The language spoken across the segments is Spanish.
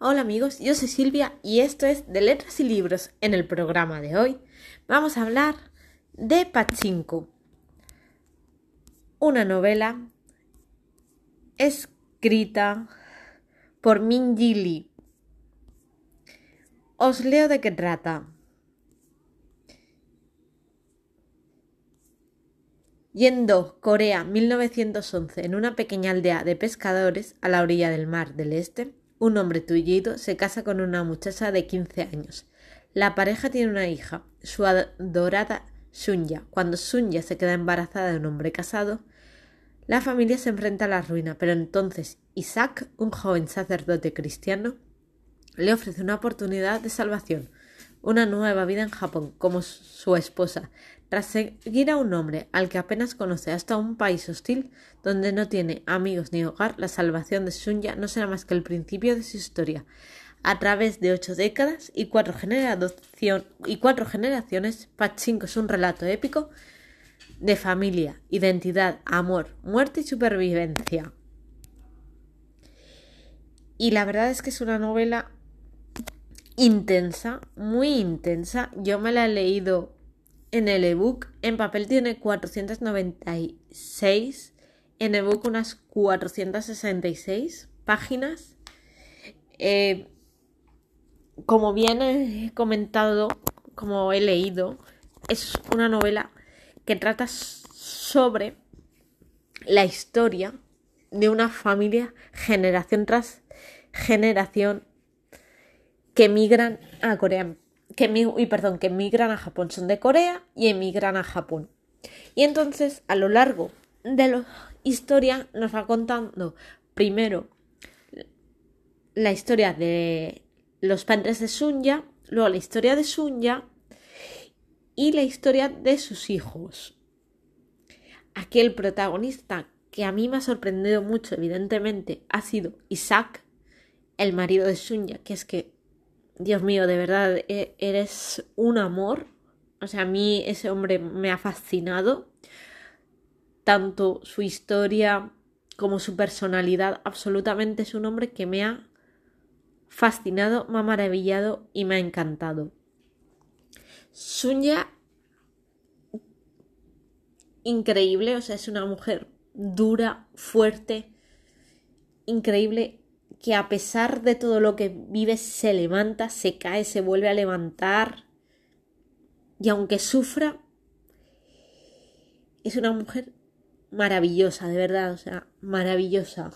Hola amigos, yo soy Silvia y esto es de Letras y Libros. En el programa de hoy vamos a hablar de Pachinko, una novela escrita por Minji Lee. Os leo de qué trata. Yendo, Corea, 1911, en una pequeña aldea de pescadores a la orilla del mar del Este, un hombre tullido se casa con una muchacha de 15 años. La pareja tiene una hija, su adorada Sunya. Cuando Sunya se queda embarazada de un hombre casado, la familia se enfrenta a la ruina, pero entonces Isaac, un joven sacerdote cristiano, le ofrece una oportunidad de salvación, una nueva vida en Japón, como su esposa, tras seguir a un hombre al que apenas conoce hasta un país hostil donde no tiene amigos ni hogar, la salvación de Sunya no será más que el principio de su historia. A través de ocho décadas y cuatro, y cuatro generaciones, Pachinko es un relato épico de familia, identidad, amor, muerte y supervivencia. Y la verdad es que es una novela intensa, muy intensa. Yo me la he leído en el ebook, en papel tiene 496, en ebook unas 466 páginas. Eh, como bien he comentado, como he leído, es una novela que trata sobre la historia de una familia generación tras generación que migran a Corea que, y perdón, que emigran a Japón, son de Corea y emigran a Japón. Y entonces, a lo largo de la historia, nos va contando primero la historia de los padres de Sunya, luego la historia de Sunya y la historia de sus hijos. Aquí el protagonista que a mí me ha sorprendido mucho, evidentemente, ha sido Isaac, el marido de Sunya, que es que Dios mío, de verdad, e, eres un amor. O sea, a mí ese hombre me ha fascinado. Tanto su historia como su personalidad. Absolutamente es un hombre que me ha fascinado, me ha maravillado y me ha encantado. Sunya, increíble, o sea, es una mujer dura, fuerte, increíble que a pesar de todo lo que vive se levanta, se cae, se vuelve a levantar y aunque sufra, es una mujer maravillosa, de verdad, o sea, maravillosa.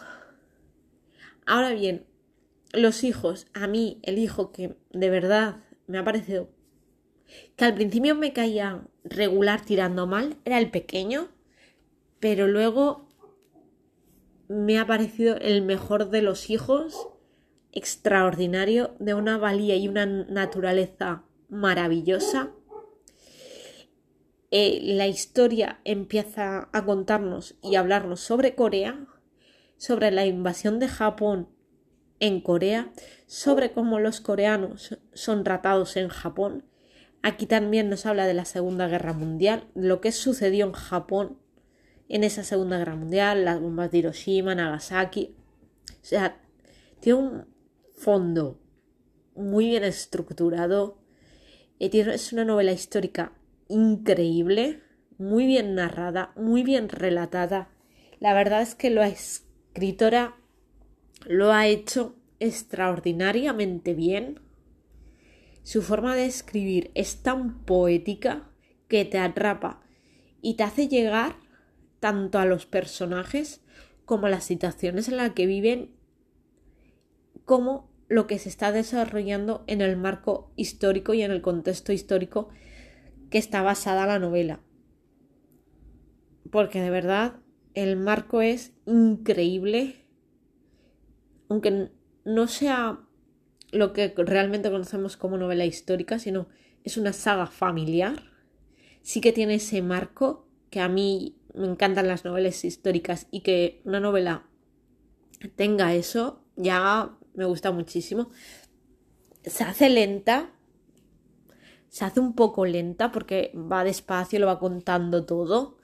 Ahora bien, los hijos, a mí el hijo que de verdad me ha parecido que al principio me caía regular tirando mal, era el pequeño, pero luego me ha parecido el mejor de los hijos, extraordinario, de una valía y una naturaleza maravillosa. Eh, la historia empieza a contarnos y hablarnos sobre Corea, sobre la invasión de Japón en Corea, sobre cómo los coreanos son tratados en Japón. Aquí también nos habla de la Segunda Guerra Mundial, lo que sucedió en Japón en esa Segunda Guerra Mundial, las bombas de Hiroshima, Nagasaki. O sea, tiene un fondo muy bien estructurado. Eh, es una novela histórica increíble, muy bien narrada, muy bien relatada. La verdad es que la escritora lo ha hecho extraordinariamente bien. Su forma de escribir es tan poética que te atrapa y te hace llegar tanto a los personajes como a las situaciones en las que viven, como lo que se está desarrollando en el marco histórico y en el contexto histórico que está basada la novela. Porque de verdad el marco es increíble, aunque no sea lo que realmente conocemos como novela histórica, sino es una saga familiar, sí que tiene ese marco que a mí me encantan las novelas históricas y que una novela tenga eso, ya me gusta muchísimo. Se hace lenta, se hace un poco lenta porque va despacio, lo va contando todo,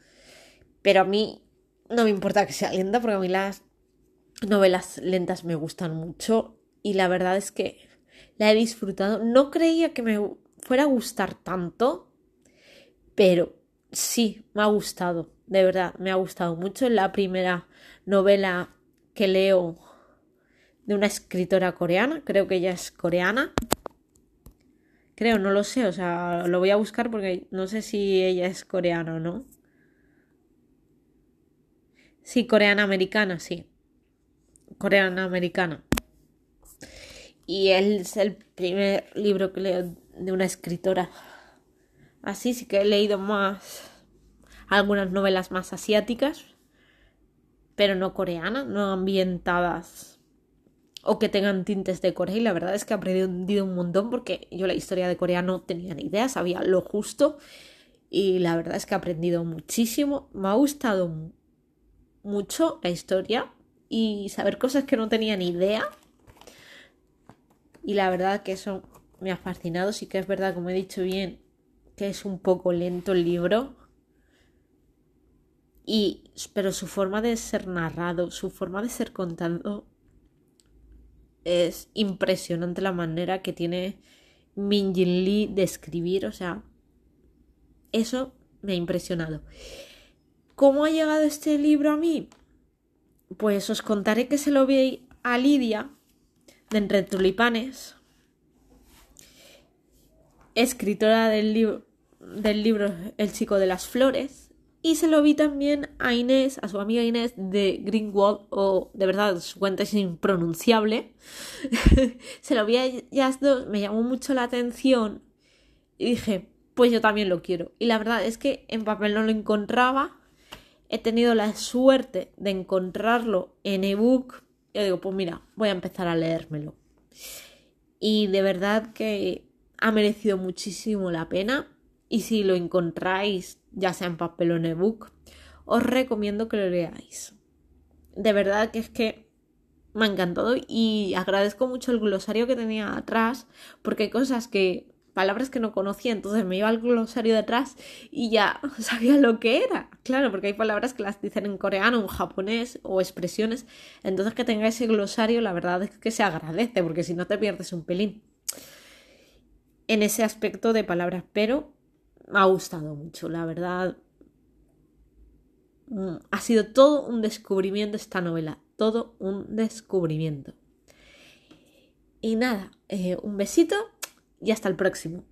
pero a mí no me importa que sea lenta porque a mí las novelas lentas me gustan mucho. y la verdad es que la he disfrutado. No creía que me fuera a gustar tanto, pero sí, me ha gustado, de verdad, me ha gustado mucho. La primera novela que leo de una escritora coreana, creo que ella es coreana. Creo, no lo sé, o sea, lo voy a buscar porque no sé si ella es coreana o no. Sí, coreana americana, sí. Coreana americana. Y es el primer libro que leo de una escritora. Así sí que he leído más algunas novelas más asiáticas, pero no coreanas, no ambientadas o que tengan tintes de Corea. Y la verdad es que he aprendido un montón porque yo la historia de Corea no tenía ni idea, sabía lo justo. Y la verdad es que he aprendido muchísimo. Me ha gustado mucho la historia y saber cosas que no tenía ni idea. Y la verdad que eso me ha fascinado. Sí que es verdad, como he dicho bien, que es un poco lento el libro. Y, pero su forma de ser narrado, su forma de ser contado, es impresionante la manera que tiene Min Jin Lee de escribir. O sea, eso me ha impresionado. ¿Cómo ha llegado este libro a mí? Pues os contaré que se lo vi a Lidia de Entre Tulipanes, escritora del, libro del libro El chico de las flores, y se lo vi también a Inés, a su amiga Inés de Greenwald, o de verdad su cuenta es impronunciable. se lo vi a ellas dos, me llamó mucho la atención y dije, pues yo también lo quiero. Y la verdad es que en papel no lo encontraba he tenido la suerte de encontrarlo en ebook, yo digo, pues mira, voy a empezar a leérmelo. Y de verdad que ha merecido muchísimo la pena. Y si lo encontráis, ya sea en papel o en ebook, os recomiendo que lo leáis. De verdad que es que me ha encantado y agradezco mucho el glosario que tenía atrás, porque hay cosas que palabras que no conocía, entonces me iba al glosario detrás y ya sabía lo que era. Claro, porque hay palabras que las dicen en coreano, en japonés o expresiones. Entonces que tenga ese glosario, la verdad es que se agradece, porque si no te pierdes un pelín. En ese aspecto de palabras, pero me ha gustado mucho, la verdad. Mm, ha sido todo un descubrimiento esta novela, todo un descubrimiento. Y nada, eh, un besito y hasta el próximo.